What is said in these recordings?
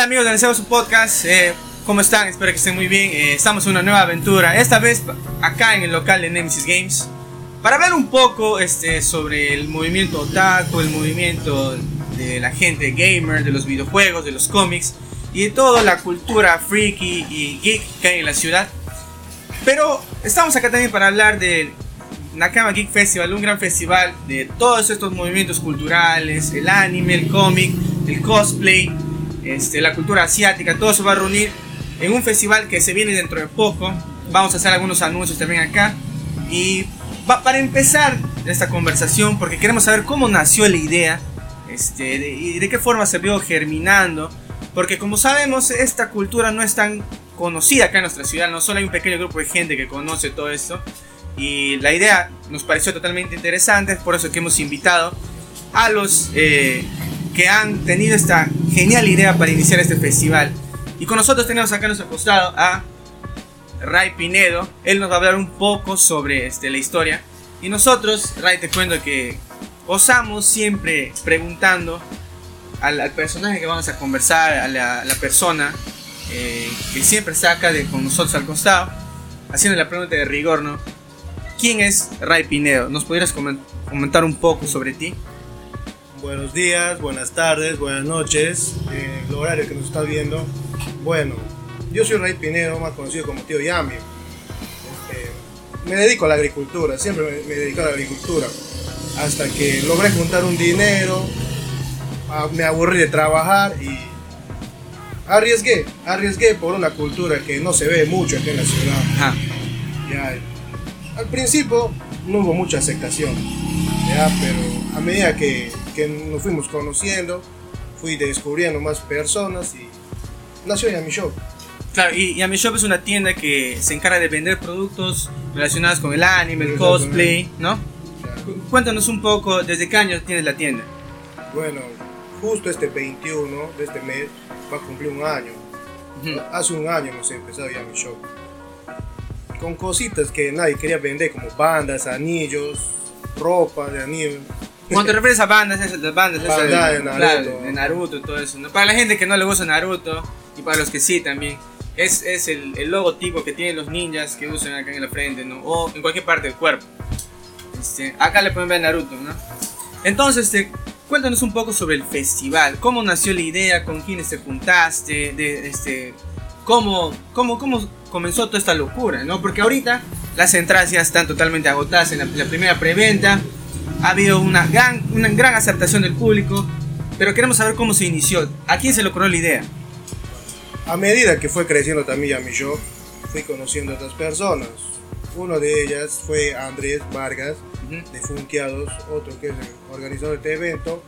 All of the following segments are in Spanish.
amigos de Deseo su podcast? Eh, ¿Cómo están? Espero que estén muy bien. Eh, estamos en una nueva aventura, esta vez acá en el local de Nemesis Games, para hablar un poco este, sobre el movimiento otaku, el movimiento de la gente gamer, de los videojuegos, de los cómics y de toda la cultura freaky y geek que hay en la ciudad. Pero estamos acá también para hablar del Nakama Geek Festival, un gran festival de todos estos movimientos culturales, el anime, el cómic, el cosplay, este, la cultura asiática, todo se va a reunir en un festival que se viene dentro de poco. Vamos a hacer algunos anuncios también acá. Y para empezar esta conversación, porque queremos saber cómo nació la idea este, y de qué forma se vio germinando. Porque como sabemos, esta cultura no es tan conocida acá en nuestra ciudad, no solo hay un pequeño grupo de gente que conoce todo esto. Y la idea nos pareció totalmente interesante, por eso que hemos invitado a los eh, que han tenido esta genial idea para iniciar este festival. Y con nosotros tenemos acá a nuestro costado a Ray Pinedo. Él nos va a hablar un poco sobre este, la historia. Y nosotros, Ray, te cuento que osamos siempre preguntando al, personaje que vamos a conversar, a la, persona eh, que siempre está acá de, con nosotros al costado, haciendo la pregunta de rigor, ¿no? ¿Quién es Ray Pinedo? ¿Nos pudieras comentar un poco sobre ti? Buenos días, buenas tardes, buenas noches, eh, el horario que nos está viendo. Bueno, yo soy Ray Pinedo, más conocido como Tío Yami. Este, me dedico a la agricultura, siempre me, me dedico a la agricultura. Hasta que logré juntar un dinero, me aburrí de trabajar y arriesgué, arriesgué por una cultura que no se ve mucho aquí en la ciudad. Ya, al principio no hubo mucha aceptación, ya, pero a medida que que nos fuimos conociendo, fui descubriendo más personas y nació Yami Shop. Claro, y Yami Shop es una tienda que se encarga de vender productos relacionados con el anime, el cosplay, ¿no? Cuéntanos un poco, ¿desde qué año tienes la tienda? Bueno, justo este 21 de este mes va a cumplir un año. Hace un año hemos empezado Yami Shop. Con cositas que nadie quería vender, como bandas, anillos, ropa de anillos cuando te refieres a bandas, es las bandas, de, Naruto. de Naruto y todo eso. Para la gente que no le gusta Naruto y para los que sí también, es, es el, el, logotipo que tienen los ninjas que usan acá en la frente, ¿no? O en cualquier parte del cuerpo. Este, acá le pueden ver Naruto, ¿no? Entonces, este, cuéntanos un poco sobre el festival. ¿Cómo nació la idea? ¿Con quiénes te juntaste? De, este, ¿cómo, cómo, ¿Cómo comenzó toda esta locura? ¿no? Porque ahorita las entradas ya están totalmente agotadas en la, la primera preventa ha habido una gran, una gran aceptación del público, pero queremos saber cómo se inició. ¿A quién se le ocurrió la idea? A medida que fue creciendo también mi show, fui conociendo a otras personas. Uno de ellas fue Andrés Vargas, de Funkeados, otro que es el organizador de este evento.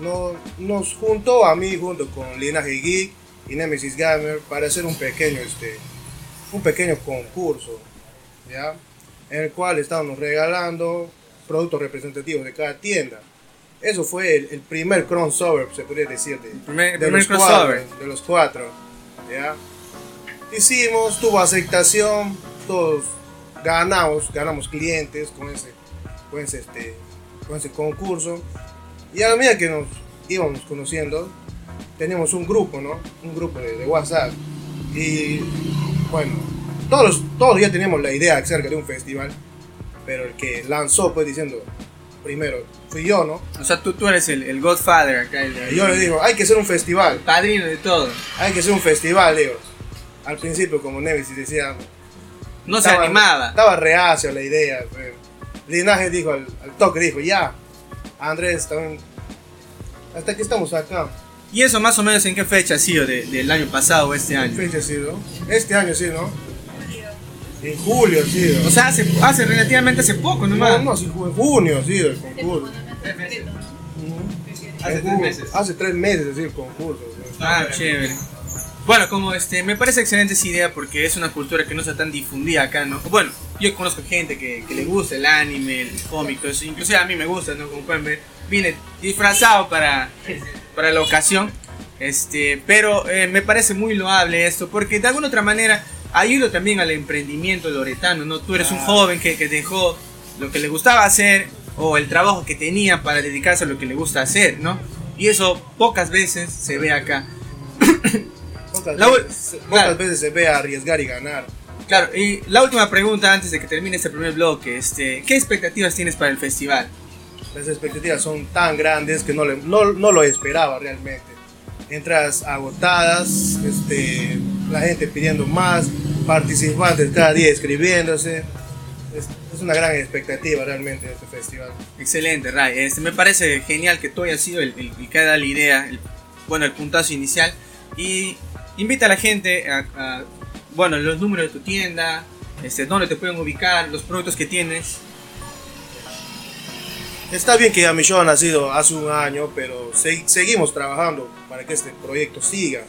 Nos, nos juntó a mí junto con Linaje Geek y Nemesis Gamer para hacer un pequeño, este, un pequeño concurso, ¿ya? en el cual estábamos regalando productos representativos de cada tienda. Eso fue el, primer crossover, se podría decir, de, de, los, Cuatro, de los cuatro. ¿ya? Hicimos, tuvo aceptación, todos ganamos, ganamos clientes con ese, con ese, este, con ese concurso. Y a la medida que nos íbamos conociendo, teníamos un grupo, ¿no? Un grupo de, de WhatsApp. Y bueno, todos, todos ya teníamos la idea acerca de un festival pero el que lanzó pues diciendo, primero, fui yo, ¿no? O sea, tú, tú eres el, el Godfather acá. El, yo le digo, hay que hacer un festival. padrino de todo. Hay que hacer un festival, digo. Al principio, como Nemesis decía... No se animaba. Estaba reacio la idea. Pues. Linaje dijo, al, toque dijo, ya. Andrés, también... Hasta que estamos acá. ¿Y eso más o menos en qué fecha ha sido del año pasado o este año? ¿Qué fecha ha sido? Este año sí, ¿no? En julio, sí. O sea, hace, hace relativamente hace poco nomás. No, no, sí, en junio, sí, el concurso. Hace tres meses. Hace tres meses, sí, el concurso. Ah, chévere. Bueno, como este, me parece excelente esa idea porque es una cultura que no está tan difundida acá, ¿no? Bueno, yo conozco gente que, que le gusta el anime, el cómic, todo eso. Inclusive a mí me gusta, ¿no? Como pueden ver, vine disfrazado para, para la ocasión. Este, pero eh, me parece muy loable esto porque de alguna otra manera ayuda también al emprendimiento loretano, ¿no? Tú eres un joven que, que, dejó lo que le gustaba hacer o el trabajo que tenía para dedicarse a lo que le gusta hacer, ¿no? Y eso pocas veces se ve acá. Pocas, La veces, pocas claro. veces se ve arriesgar y ganar. Claro, y la última pregunta antes de que termine este primer bloque, este, ¿qué expectativas tienes para el festival? Las expectativas son tan grandes que no, le- no, no lo esperaba realmente. Entras agotadas, este, la gente pidiendo más, participantes cada día escribiéndose. Es, una gran expectativa realmente este festival. Excelente, Ray. Este, me parece genial que tú hayas sido el, el- el la idea, el, bueno, el puntazo inicial. Y invita a la gente a, a, bueno, los números de tu tienda, este, dónde te pueden ubicar, los productos que tienes. Está bien que ya mi show ha nacido hace un año, pero se- seguimos trabajando para que este proyecto siga.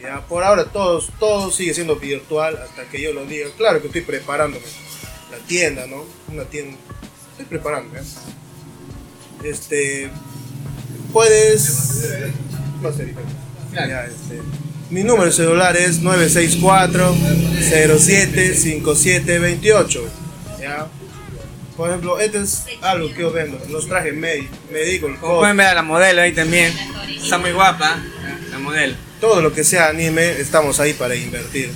Ya, por ahora todos, todo sigue siendo virtual hasta que yo lo diga. Claro que estoy preparándome. La tienda, ¿no? Una tienda. Estoy preparándome. ¿eh? Este. Puedes. Diferente. Claro. Ya, este, mi número de celular es 964-075728. ¿Ya? Por ejemplo, este es algo que yo vendo. Los trajes me, me dedico el Como pueden ver a la modelo ahí también. Está muy guapa, la modelo. Todo lo que sea anime, estamos ahí para invertir.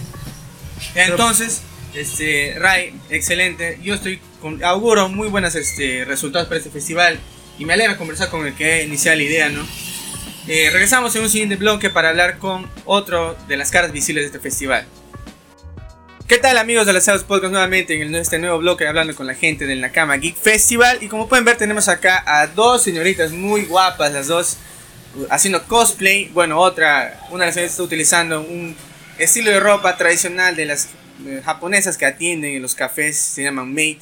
Entonces, este, Ray, excelente. Yo estoy con, auguro muy buenos este, resultados para este festival y me alegra conversar con el que inició la idea, ¿no? Eh, regresamos en un siguiente bloque para hablar con otro de las caras visibles de este festival. ¿Qué tal amigos de las Sados Podcast nuevamente en este nuevo bloque hablando con la gente del Nakama Geek Festival y como pueden ver tenemos acá a dos señoritas muy guapas, las dos uh, haciendo cosplay, bueno otra, una de las señoritas está utilizando un estilo de ropa tradicional de las eh, japonesas que atienden en los cafés, se llaman maid,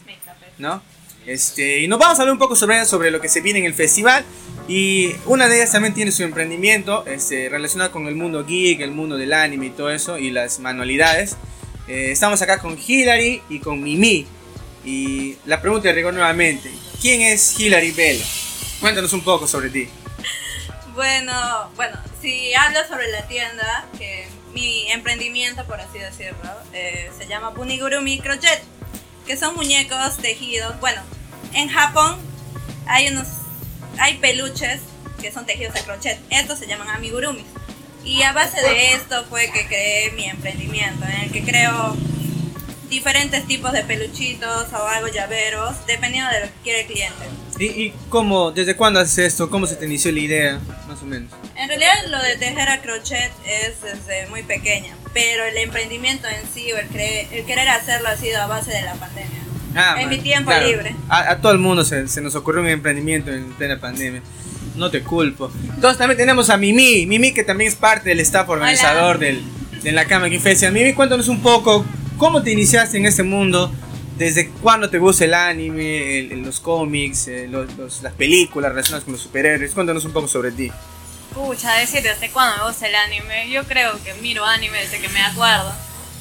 ¿no? Este, y nos vamos a hablar un poco sobre, sobre lo que se viene en el festival. Y una de ellas también tiene su emprendimiento este, relacionado con el mundo geek, el mundo del anime y todo eso, y las manualidades. Eh, estamos acá con Hilary y con Mimi. Y la pregunta de rigor nuevamente: ¿quién es Hilary Bell? Cuéntanos un poco sobre ti. Bueno, bueno, si hablo sobre la tienda, que mi emprendimiento, por así decirlo, eh, se llama Bunigurumi Crochet, que son muñecos tejidos. Bueno, en Japón hay unos, hay peluches que son tejidos a crochet. Estos se llaman amigurumis. Y a base de esto fue que creé mi emprendimiento, en el que creo diferentes tipos de peluchitos o algo llaveros, dependiendo de lo que quiere el cliente. ¿Y, y cómo, desde cuándo haces esto? ¿Cómo se te inició la idea? Más o menos. En realidad lo de tejer a crochet es desde muy pequeña, pero el emprendimiento en sí o el, cre- el querer hacerlo ha sido a base de la pandemia. Ah, En man, mi tiempo libre. A, a todo el mundo se, se nos ocurrió un emprendimiento en plena pandemia. No te culpo. Entonces también tenemos a Mimi. Mimi que también es parte del staff organizador del, de la Cama Festival. Mimi, cuéntanos un poco cómo te iniciaste en este mundo. ¿Desde cuándo te gusta el anime, el- el- los cómics, eh, los- los- las películas relacionadas con los superhéroes? Cuéntanos un poco sobre ti. Pucha, decir desde cuándo me gusta el anime. Yo creo que miro anime desde que me acuerdo.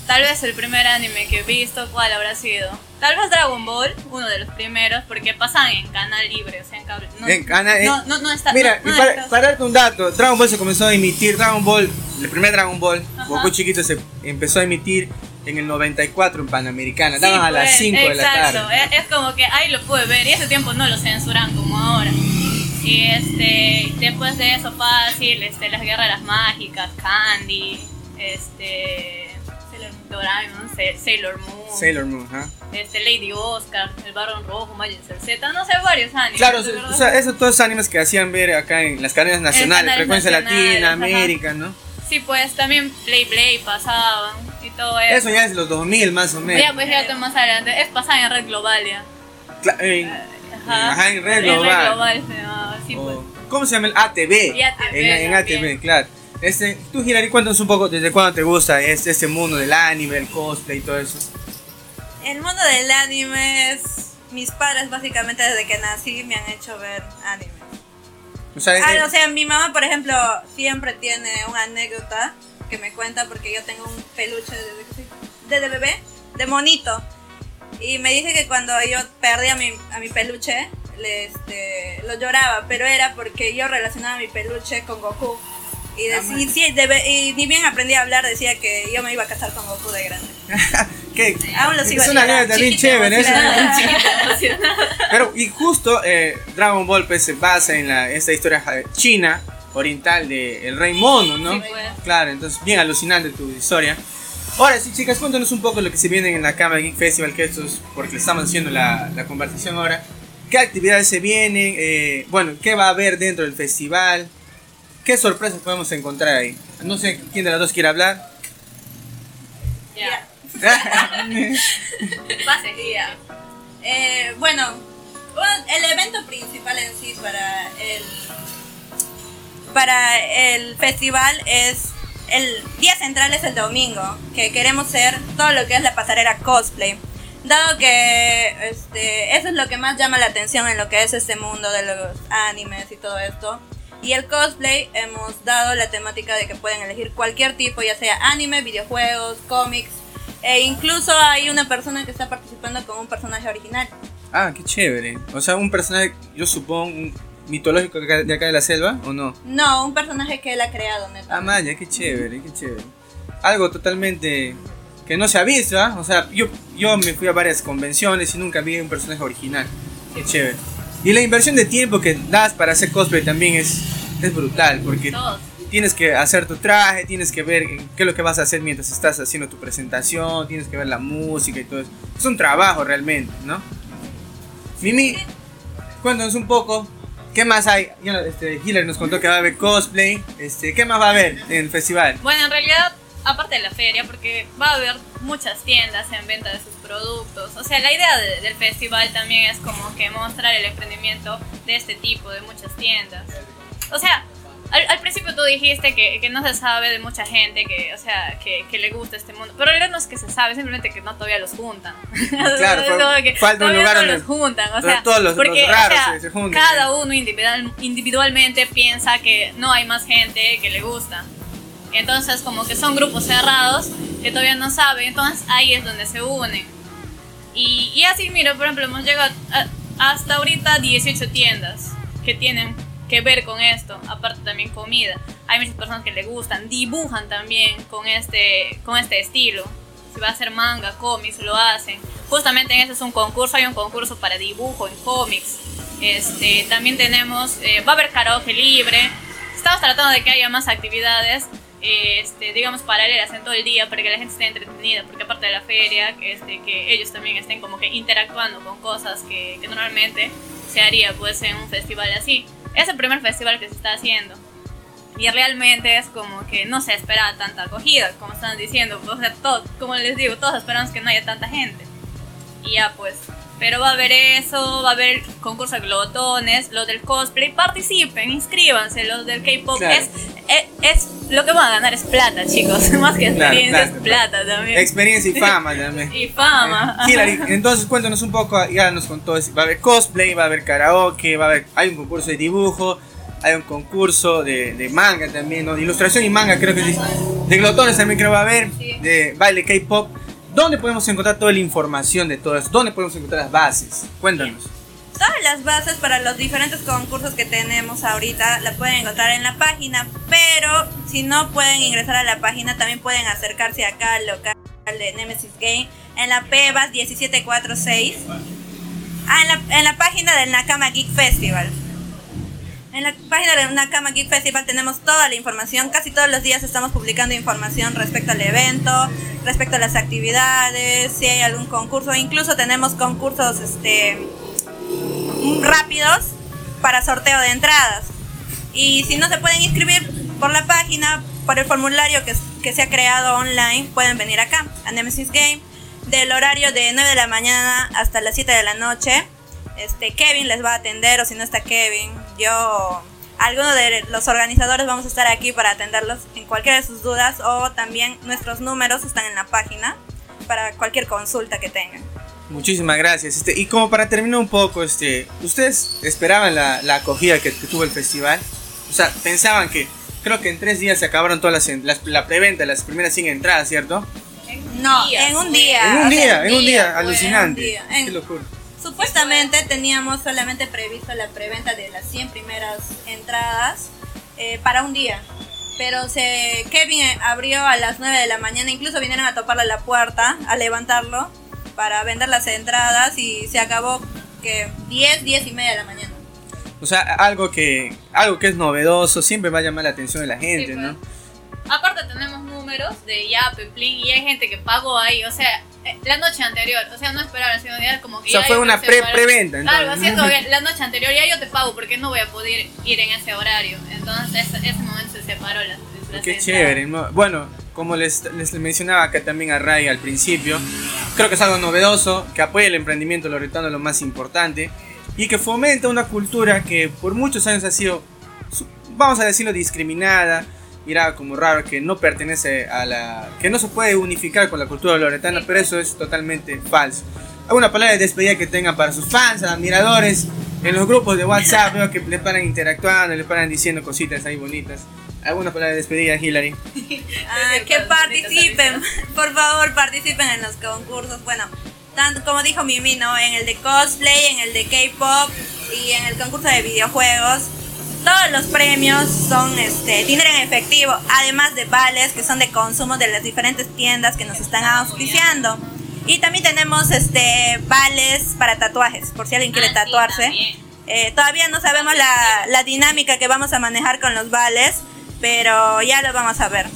Tal vez el primer anime que he visto, ¿cuál habrá sido? Tal vez Dragon Ball, uno de los primeros, porque pasan en canal libre, o sea, en cable. No, En cana- en- no, no, no está. Mira, no- y no para, está- para darte un dato, Dragon Ball se comenzó a emitir, Dragon Ball, el primer Dragon Ball, Ajá. Goku chiquito se empezó a emitir en el 94 en Panamericana, Sí, daban a las pues, 5 de la exacto. tarde. Es, es como que ahí lo pude ver y ese tiempo no lo censuran como ahora. Y este, después de eso fácil, este, las guerreras mágicas, Candy, este, Doraemon, Sailor Moon, Sailor Moon, ¿ah? este, Lady Oscar, el Barón Rojo, Majin Z, no sé, varios animes. Claro, o sea, esos todos animes que hacían ver acá en las cadenas nacionales, canales Frecuencia nacionales, Latina, ajá. América, ¿no? Sí, pues también Play Play pasaban y todo eso. Eso ya es los 2000 más o menos. Ya, pues fíjate más adelante, es pasar en Red Globalia. Cla- en- Ajá, Ajá, en Red Global. se llamaba, sí, pues. o- ¿Cómo se llama? El ATV. Y ATV en, en. ATV, claro. Este, tú, Hilary, cuéntanos un poco desde cuándo te gusta este, este mundo del anime, el cosplay y todo eso. El mundo del anime es... Mis padres básicamente desde que nací me han hecho ver anime. O sea, Ah, eh, o sea, mi mamá, por ejemplo, siempre tiene una anécdota que me cuenta porque yo tengo un peluche desde, bebé, de monito. Y me dice que cuando yo perdí a mi, a mi peluche, le, este, lo lloraba, pero era porque yo relacionaba mi peluche con Goku. Y, dec- y sí, de y ni bien aprendí a hablar, decía que yo me iba a casar con Goku de grande. ¿qué? Aún lo sigo es una anécdota bien chévere. es una-. Pero, y justo eh, Dragon Ball pues, se basa en la, esta historia china, oriental de El Rey Mono, ¿no? Sí, pues. Claro, entonces bien alucinante tu historia. Ahora sí, chicas, cuéntanos un poco lo que se viene en la Cámara Geek Festival, que esto es porque estamos haciendo la, la conversación ahora. ¿Qué actividades se vienen? Eh, bueno, ¿qué va a haber dentro del festival? ¿Qué sorpresas podemos encontrar ahí? No sé quién de las dos quiere hablar. Ya. Pase, ya. Eh, bueno, bueno, el evento principal en sí para el para el festival es el día central es el domingo, que queremos ser todo lo que es la pasarela cosplay. Dado que este, eso es lo que más llama la atención en lo que es este mundo de los animes y todo esto. Y el cosplay hemos dado la temática de que pueden elegir cualquier tipo, ya sea anime, videojuegos, cómics. E incluso hay una persona que está participando con un personaje original. Ah, qué chévere. O sea, un personaje, yo supongo, mitológico de acá de la selva, ¿o no? No, un personaje que él ha creado, neta. Ah, Maya, qué chévere, qué chévere. Algo totalmente que no se ha visto, ¿ah? O sea, yo, yo me fui a varias convenciones y nunca vi un personaje original. Qué chévere. Y la inversión de tiempo que das para hacer cosplay también es, es brutal, porque Todos. tienes que hacer tu traje, tienes que ver qué es lo que vas a hacer mientras estás haciendo tu presentación, tienes que ver la música y todo eso. Es un trabajo realmente, ¿no? Mimi, cuéntanos un poco, ¿qué más hay? Este, Hillary nos contó que va a haber cosplay, este, ¿qué más va a haber en el festival? Bueno, en realidad, aparte de la feria, porque va a haber muchas tiendas en venta de sus productos. O sea, la idea de- del festival también es como que mostrar el emprendimiento de este tipo, de muchas tiendas. O sea, al, al principio tú dijiste que, que no se sabe de mucha gente que, o sea, que, que le gusta este mundo. Pero en realidad no es que se sabe, simplemente que no todavía los juntan. Claro, falta un lugar no donde- los juntan. O sea, todos los- los porque, o raros sea, se- juntan, cada uno individual, individualmente piensa que no hay más gente que le gusta. Entonces como que son grupos cerrados que todavía no saben, entonces ahí es donde se unen. Y, y así, mira, por ejemplo, hemos llegado a- hasta ahorita 18 tiendas que tienen que ver con esto, aparte también comida. Hay muchas personas que le gustan, dibujan también con este, con este estilo. Si va a hacer manga, cómics, lo hacen. Justamente en ese es un concurso, hay un concurso para dibujo en cómics. Este, también tenemos, eh, va a haber karaoke libre. Estamos tratando de que haya más actividades, este, digamos, paralelas en todo el día para que la gente esté entretenida, porque aparte de la feria, este, que ellos también estén como que interactuando con cosas que, que normalmente se haría pues en un festival así. Es el primer festival que se está haciendo. Y realmente es como que no se espera tanta acogida, como están diciendo. O sea, todo, como les digo, todos esperamos que no haya tanta gente. Y ya pues. Pero va a haber eso, va a haber concurso de glotones, los del cosplay, participen, inscríbanse, los del K-pop. Claro. Es, es, es- lo que van a ganar es plata, chicos. Más que Claro, experiencia, plata, es plata también. Experiencia y fama también. y fama. Eh, Hillary, entonces cuéntanos un poco, ya nos contó, va a haber cosplay, va a haber karaoke, va a haber, hay un concurso de dibujo, hay un concurso de, de manga también, ¿no? De ilustración y manga creo que sí. De glotones también creo va a haber, Sí. de baile K-pop. ¿Dónde podemos encontrar toda la información de todo eso? ¿Dónde podemos encontrar las bases? Cuéntanos. Todas las bases para los diferentes concursos que tenemos ahorita la pueden encontrar en la página, pero si no pueden ingresar a la página, también pueden acercarse acá al local de Nemesis Game en la PEVAS 1746, ah, en, la, en la página del Nakama Geek Festival. En la página del Nakama Geek Festival tenemos toda la información. Casi todos los días estamos publicando información respecto al evento, respecto a las actividades, si hay algún concurso. Incluso tenemos concursos este, rápidos para sorteo de entradas. Y si no se pueden inscribir por la página, por el formulario que, que se ha creado online, pueden venir acá, a Nemesis Game, del horario de 9 de la mañana hasta las 7 de la noche. Este, Kevin les va a atender, o si no está Kevin, yo, alguno de los organizadores vamos a estar aquí para atenderlos en cualquiera de sus dudas, o también nuestros números están en la página para cualquier consulta que tengan. Muchísimas gracias. Este, y como para terminar un poco, este, ¿ustedes esperaban la, la acogida que, que tuvo el festival? O sea, pensaban que, creo que en tres días se acabaron todas las, las- la preventa, las primeras 100 entradas, ¿cierto? No, en un día. en un día, en un día, alucinante. Qué locura. Supuestamente teníamos solamente previsto la preventa de las 100 primeras entradas eh, para un día. Pero se, Kevin eh, abrió a las 9 de la mañana, incluso vinieron a toparle la puerta, a levantarlo para vender las entradas y se acabó que 10, 10 y media de la mañana. O sea, algo que, algo que es novedoso siempre va a llamar la atención de la gente, Sí, ¿no? pues. Aparte tenemos números de ya, Peplín, y hay gente que pagó ahí, o sea, eh, la noche anterior, o sea, no esperaron, sino ya como que O sea, ya fue una pre- preventa, Claro, entonces. así es la noche anterior ya yo te pago porque no voy a poder ir en ese horario. Entonces, ese, ese momento se separó la, la Qué chévere. ¿no? Bueno, como les, les mencionaba acá también a Ray al principio, creo que es algo novedoso, que apoya el emprendimiento loretano, lo más importante, y que fomenta una cultura que por muchos años ha sido, vamos a decirlo, discriminada, mirada como raro, que no pertenece a la... que no se puede unificar con la cultura loretana, pero eso es totalmente falso. ¿Alguna palabra de despedida que tengan para sus fans, admiradores? En los grupos de WhatsApp veo que le paran interactuando, le paran diciendo cositas ahí bonitas. ¿Alguna palabra de despedida, Hillary? Ah, que participen, por favor, participen en los concursos. Bueno, tanto como dijo Mimi, ¿no? En el de cosplay, en el de K-pop y en el concurso de videojuegos. Todos los premios son este, dinero en efectivo, además de vales que son de consumo de las diferentes tiendas que nos están auspiciando. Y también tenemos este vales para tatuajes, por si alguien quiere Ah, tatuarse. Eh, todavía no sabemos la, la dinámica que vamos a manejar con los vales, pero ya lo vamos a ver.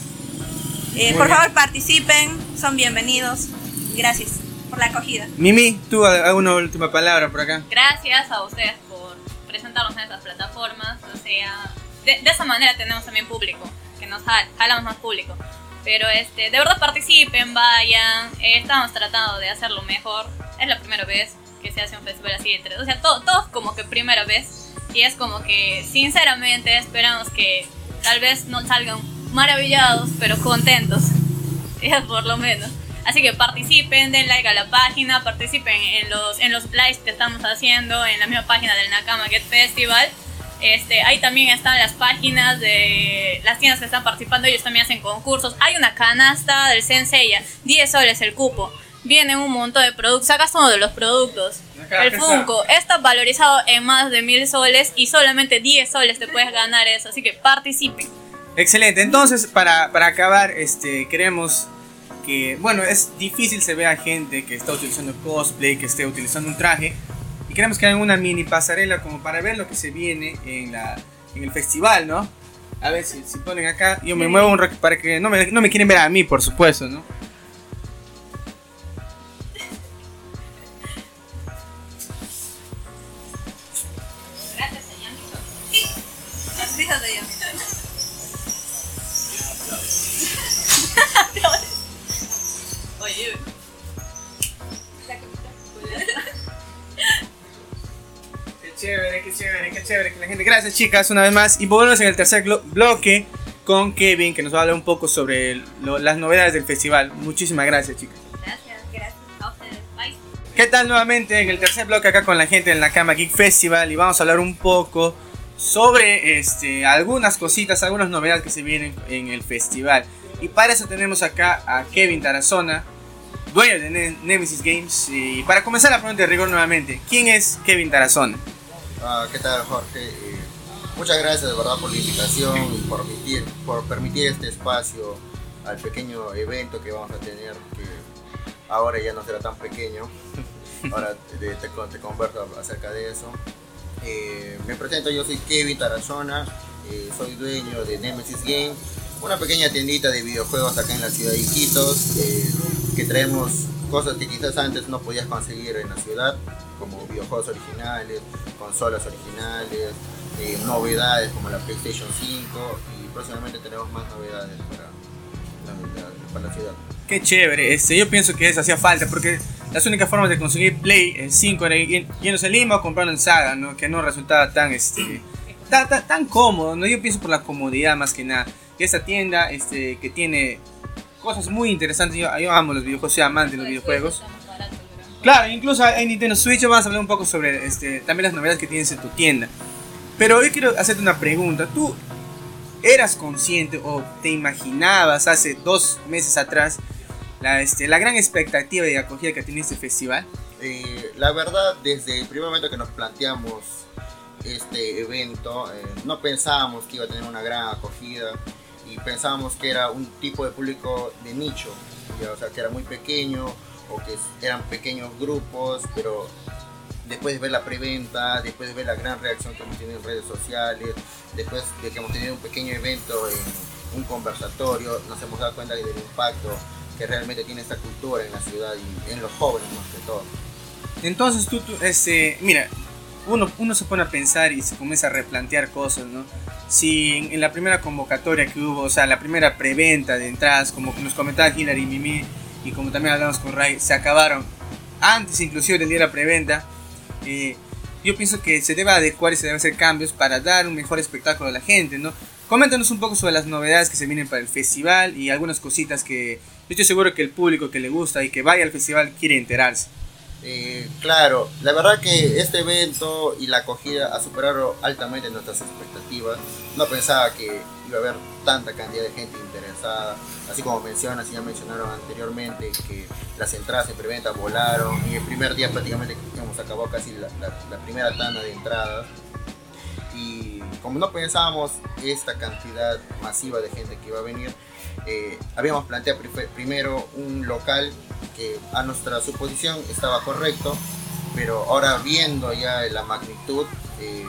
Eh, por bien. favor, participen, son bienvenidos. Gracias por la acogida. Mimi, tú alguna última palabra por acá. Gracias a ustedes por presentarnos en estas plataformas. Sea, de, de esa manera tenemos también público, que nos jal- jalamos más público. Pero este, de verdad participen, vayan. eh, estamos tratando de hacerlo mejor. Es la primera vez que se hace un festival así de tres. O sea, todo, todo como que primera vez. Y es como que, sinceramente, esperamos que tal vez no salgan maravillados, pero contentos. Por lo menos. Así que participen, den like a la página, participen en los, en los lives que estamos haciendo en la misma página del Nakama Get Festival. Este, ahí también están las páginas de las tiendas que están participando, ellos también hacen concursos. Hay una canasta del Senseiya, 10 soles el cupo. Vienen un montón de productos, acá son uno de los productos. Acá, el está. Funko está valorizado en más de mil soles y solamente 10 soles te puedes ganar eso, así que participen. Excelente. Entonces, para, para acabar, este, queremos que, bueno, es difícil se vea gente que está utilizando cosplay, que esté utilizando un traje. Queremos que hagan una mini pasarela como para ver lo que se viene en, la, en el festival, ¿no? A ver si, si ponen acá. Yo me muevo un para que no me, no me quieren ver a mí, por supuesto, ¿no? Chévere. Que la gente... Gracias, chicas, una vez más. Y volvemos en el tercer bloque con Kevin, que nos va a hablar un poco sobre lo- las novedades del festival. Muchísimas gracias, chicas. gracias, gracias a ustedes. Bye. ¿Qué tal nuevamente en el tercer bloque acá con la gente en la Cama Geek Festival? Y vamos a hablar un poco sobre este, algunas cositas, algunas novedades que se vienen en el festival. Y para eso tenemos acá a Kevin Tarazona, dueño de Ne- Nemesis Games. Y para comenzar la pregunta de rigor nuevamente, ¿quién es Kevin Tarazona? Ah, ¿Qué tal, Jorge? Eh, muchas gracias de verdad por la invitación y por permitir, por permitir este espacio al pequeño evento que vamos a tener, que ahora ya no será tan pequeño. Ahora te, te, te converso acerca de eso. Eh, me presento, yo soy Kevin Tarazona, eh, soy dueño de Nemesis Game, una pequeña tiendita de videojuegos acá en la ciudad de Iquitos, eh, que traemos cosas que quizás antes no podías conseguir en la ciudad, como videojuegos originales, consolas originales, eh, novedades como la PlayStation 5 y próximamente tenemos más novedades para la, la- para la ciudad. Qué chévere, este, yo pienso que eso hacía falta porque las únicas formas de conseguir Play eh, 5 era y- yéndose a Lima o comprando en Saga, ¿no? que no resultaba tan, este, tan, tan, tan cómodo, ¿no? yo pienso por la comodidad más que nada. Y esta tienda este, que tiene cosas muy interesantes, yo, yo amo los videojuegos, soy amante de los videojuegos. Claro, incluso hay Nintendo Switch, vamos a hablar un poco sobre este, también las novedades que tienes en tu tienda. Pero hoy quiero hacerte una pregunta. ¿Tú eras consciente o te imaginabas hace dos meses atrás la, este, la gran expectativa y acogida que tenía este festival? Eh, la verdad, desde el primer momento que nos planteamos este evento, eh, no pensábamos que iba a tener una gran acogida y pensábamos que era un tipo de público de nicho, ya, o sea, que era muy pequeño o que eran pequeños grupos, pero después de ver la preventa, después de ver la gran reacción que hemos tenido en redes sociales, después de que hemos tenido un pequeño evento en un conversatorio, nos hemos dado cuenta del impacto que realmente tiene esta cultura en la ciudad y en los jóvenes más que todo. Entonces tú, tú este, mira, uno, uno se pone a pensar y se comienza a replantear cosas, ¿no? Si en, en la primera convocatoria que hubo, o sea, la primera preventa de entradas, como nos comentaba Hillary y Mimi, y como también hablamos con Ray, se acabaron antes inclusive del día de la preventa, eh, yo pienso que se debe adecuar y se deben hacer cambios para dar un mejor espectáculo a la gente, ¿no? Coméntanos un poco sobre las novedades que se vienen para el festival y algunas cositas que yo estoy seguro que el público que le gusta y que vaya al festival quiere enterarse. Eh, claro, la verdad que este evento y la acogida ha superado altamente nuestras expectativas. No pensaba que iba a haber tanta cantidad de gente interesada. Así como mencionas, ya mencionaron anteriormente que las entradas en preventa volaron y el primer día prácticamente hemos acabado casi la, la, la primera tanda de entradas. Y como no pensábamos esta cantidad masiva de gente que iba a venir, eh, habíamos planteado pri- primero un local que a nuestra suposición estaba correcto, pero ahora viendo ya la magnitud, eh,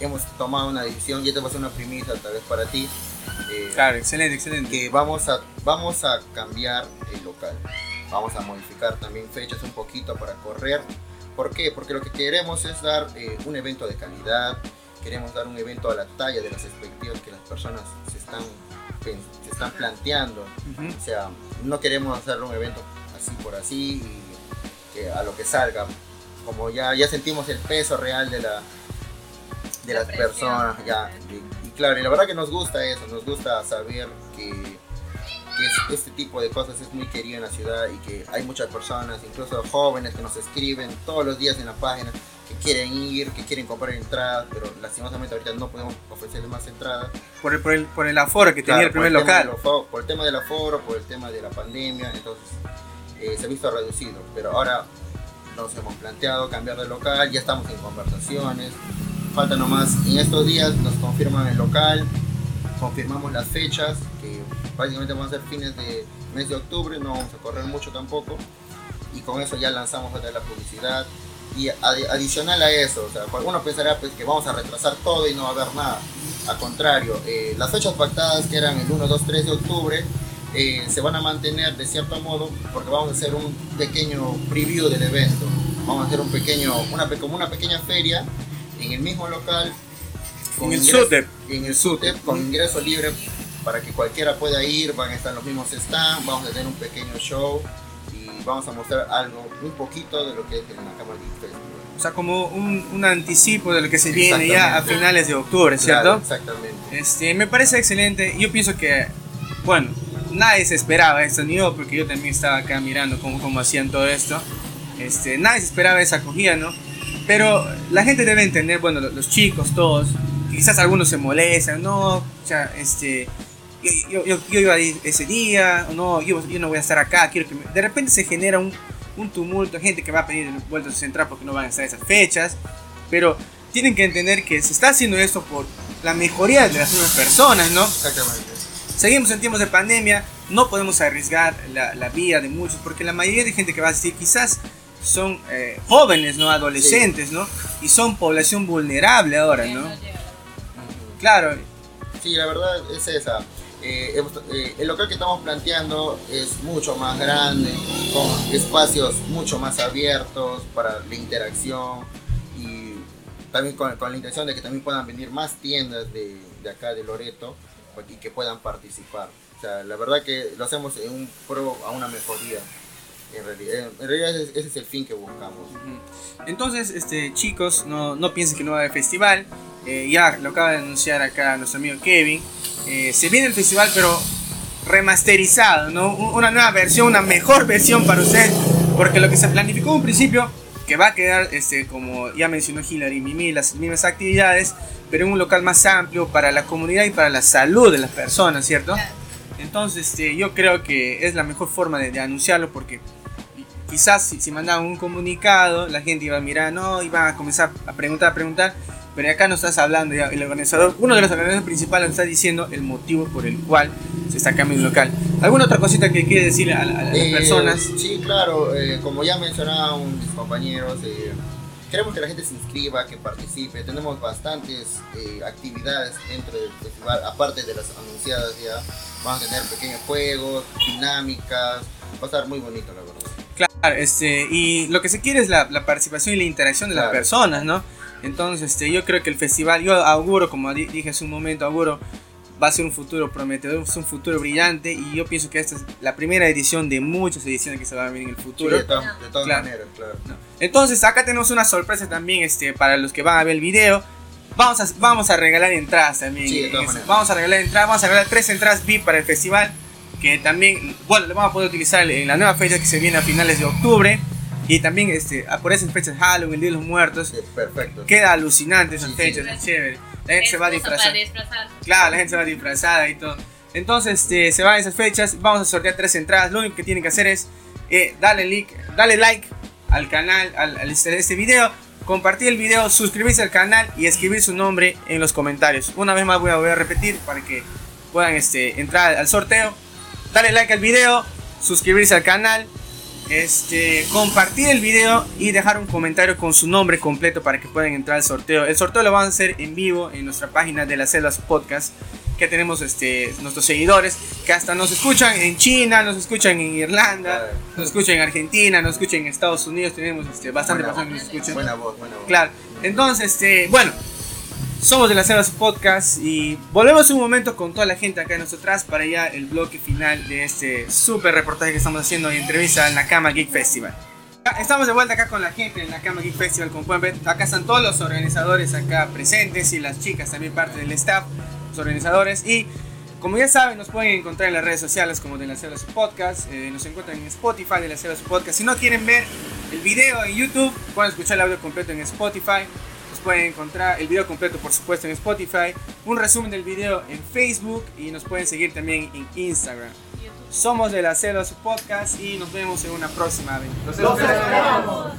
hemos tomado una decisión, y esta va a ser una primicia tal vez para ti, eh, Claro, excelente, excelente. que vamos a, vamos a cambiar el local. Vamos a modificar también fechas un poquito para correr. ¿Por qué? Porque lo que queremos es dar eh, un evento de calidad, queremos dar un evento a la talla de las expectativas que las personas se están, se están planteando. Ujú. O sea, no queremos hacer un evento así por así y que a lo que salga. Como ya, ya sentimos el peso real de la de La las personas, ya. Claro, y la verdad que nos gusta eso, nos gusta saber que, que es- este tipo de cosas es muy querido en la ciudad y que hay muchas personas, incluso jóvenes que nos escriben todos los días en la página que quieren ir, que quieren comprar entradas, pero lastimosamente ahorita no podemos ofrecerles más entradas. Por el, por, el, por el aforo que tenía Claro, el primer por tema local. aforo- por el tema del aforo, por el tema de la pandemia, entonces eh, se ha visto reducido. Pero ahora nos hemos planteado cambiar de local, ya estamos en conversaciones. Falta nomás, en estos días nos confirman el local, confirmamos las fechas, que básicamente van a ser fines de mes de octubre, no vamos a correr mucho tampoco. Y con eso ya lanzamos otra la publicidad. Y adi- adicional a eso, o sea, uno pensará pues, que vamos a retrasar todo y no va a haber nada. Al contrario, eh, las fechas pactadas que eran el 1, 2, 3 de octubre eh, se van a mantener de cierto modo porque vamos a hacer un pequeño preview del evento. Vamos a hacer un pequeño, una, como una pequeña feria en el mismo local. En el ingreso- SUTEP. En el SUTEP, con ingreso libre para que cualquiera pueda ir. Van a estar los mismos stands, vamos a tener un pequeño show y vamos a mostrar algo, un poquito de lo que es Nakama Geek Festival. O sea, como un, un anticipo de lo que se viene ya a finales de octubre, ¿cierto? Claro, exactamente. Este, me parece excelente. Yo pienso que, bueno, nadie se esperaba esto, ni yo, porque yo también estaba acá mirando cómo, cómo hacían todo esto. Este, nadie se esperaba esa acogida, ¿no? Pero la gente debe entender, bueno, lo- los chicos, todos, quizás algunos se molestan, no, o sea, este, yo, yo, yo, iba a ir ese día, o no, yo, yo no voy a estar acá, quiero que me- De repente se genera un, un tumulto, gente que va a pedir vueltas a central porque no van a estar esas fechas, pero tienen que entender que se está haciendo esto por la mejoría de las mismas personas, ¿no? Exactamente. Seguimos en tiempos de pandemia, no podemos arriesgar la, la vida de muchos, porque la mayoría de gente que va a asistir quizás son eh, jóvenes, ¿no? Adolescentes, ¿no? Y son población vulnerable ahora, ¿no? Claro, Sí, la verdad es esa. Eh, eh, el local que estamos planteando es mucho más grande, con espacios mucho más abiertos para la interacción y también con, con la intención de que también puedan venir más tiendas de, de acá de Loreto y que puedan participar. O sea, la verdad que lo hacemos en un pro a una mejoría. En realidad, en realidad ese, ese es el fin que buscamos. Entonces, este, chicos, no, no piensen que no va a haber festival. Eh, ya lo acaba de anunciar acá nuestro amigo Kevin. Eh, se viene el festival, pero remasterizado, ¿no? Un- Una nueva versión, una mejor versión para usted. Porque lo que se planificó en un principio, que va a quedar, este, como ya mencionó Hillary y Mimi, las mismas actividades, pero en un local más amplio para la comunidad y para la salud de las personas, ¿cierto? Entonces, este, yo creo que es la mejor forma de, de anunciarlo porque quizás si, si mandaban un comunicado, la gente iba a mirar, no, iba a comenzar a preguntar, a preguntar, pero acá no estás hablando, ya, el organizador, uno de los organizadores principales nos está diciendo el motivo por el cual se está cambiando el local. ¿Alguna otra cosita que quiere decir a, la- a las Eh, personas? Sí, claro, eh, como ya mencionaban mis compañeros, eh, queremos que la gente se inscriba, que participe. Tenemos bastantes actividades dentro del festival, aparte de las anunciadas ya. Vamos a tener pequeños juegos, dinámicas. Va a estar muy bonito, la verdad. Este, y lo que se quiere es la, la participación y la interacción de las personas, ¿no? Entonces, este, yo creo que el festival, yo auguro, como di- dije hace un momento, auguro, va a ser un futuro prometedor, es un futuro brillante y yo pienso que esta es la primera edición de muchas ediciones que se van a venir en el Sí, futuro. de, todas- de todas Claro. maneras, claro. ¿no? Entonces, acá tenemos una sorpresa también este, para los que van a ver el video. Vamos a, vamos a regalar entradas también. Sí, de todas Es- maneras. Vamos a regalar entradas, vamos a regalar tres entradas VIP para el festival. Que también, bueno, lo vamos a poder utilizar en la nueva fecha que se viene a finales de octubre. Y también este, a- por esas fechas, Halloween, el Día de los Muertos. Sí, perfecto. Queda alucinante esas Sí, fechas, sí. es chévere. La gente se va a Excusa disfrazar. para disfrazar. Claro, la gente se va disfrazada y todo. Entonces, este, se van esas fechas. Vamos a sortear tres entradas. Lo único que tienen que hacer es eh, darle, like, darle like al canal, al, al este, este video, compartir el video, suscribirse al canal y escribir su nombre en los comentarios. Una vez más voy a, voy a repetir para que puedan este, entrar al sorteo. Darle like al video, suscribirse al canal, este, compartir el video y dejar un comentario con su nombre completo para que puedan entrar al sorteo. El sorteo lo vamos a hacer en vivo en nuestra página de las Celdas Podcast, que tenemos este, nuestros seguidores que hasta nos escuchan en China, nos escuchan en Irlanda, nos escuchan en Argentina, nos escuchan en Estados Unidos, tenemos este, bastante personas que nos escuchan. Buena voz, buena voz. Claro, entonces, este, bueno, somos de las Celdas Podcast y volvemos un momento con toda la gente acá de nosotras para ya el bloque final de este super reportaje que estamos haciendo y entrevista en la Cama Geek Festival. Estamos de vuelta acá con la gente en la Cama Geek Festival, como pueden ver, acá están todos los organizadores acá presentes y las chicas también parte del staff, los organizadores y como ya saben, nos pueden encontrar en las redes sociales como de las Celdas Podcast, eh, nos encuentran en Spotify de las Celdas Podcast. Si no quieren ver el video en YouTube, pueden escuchar el audio completo en Spotify. Pueden encontrar el video completo, por supuesto, en Spotify. Un resumen del video en Facebook y nos pueden seguir también en Instagram. Somos de la Celos Podcast y nos vemos en una próxima vez. Los esperamos.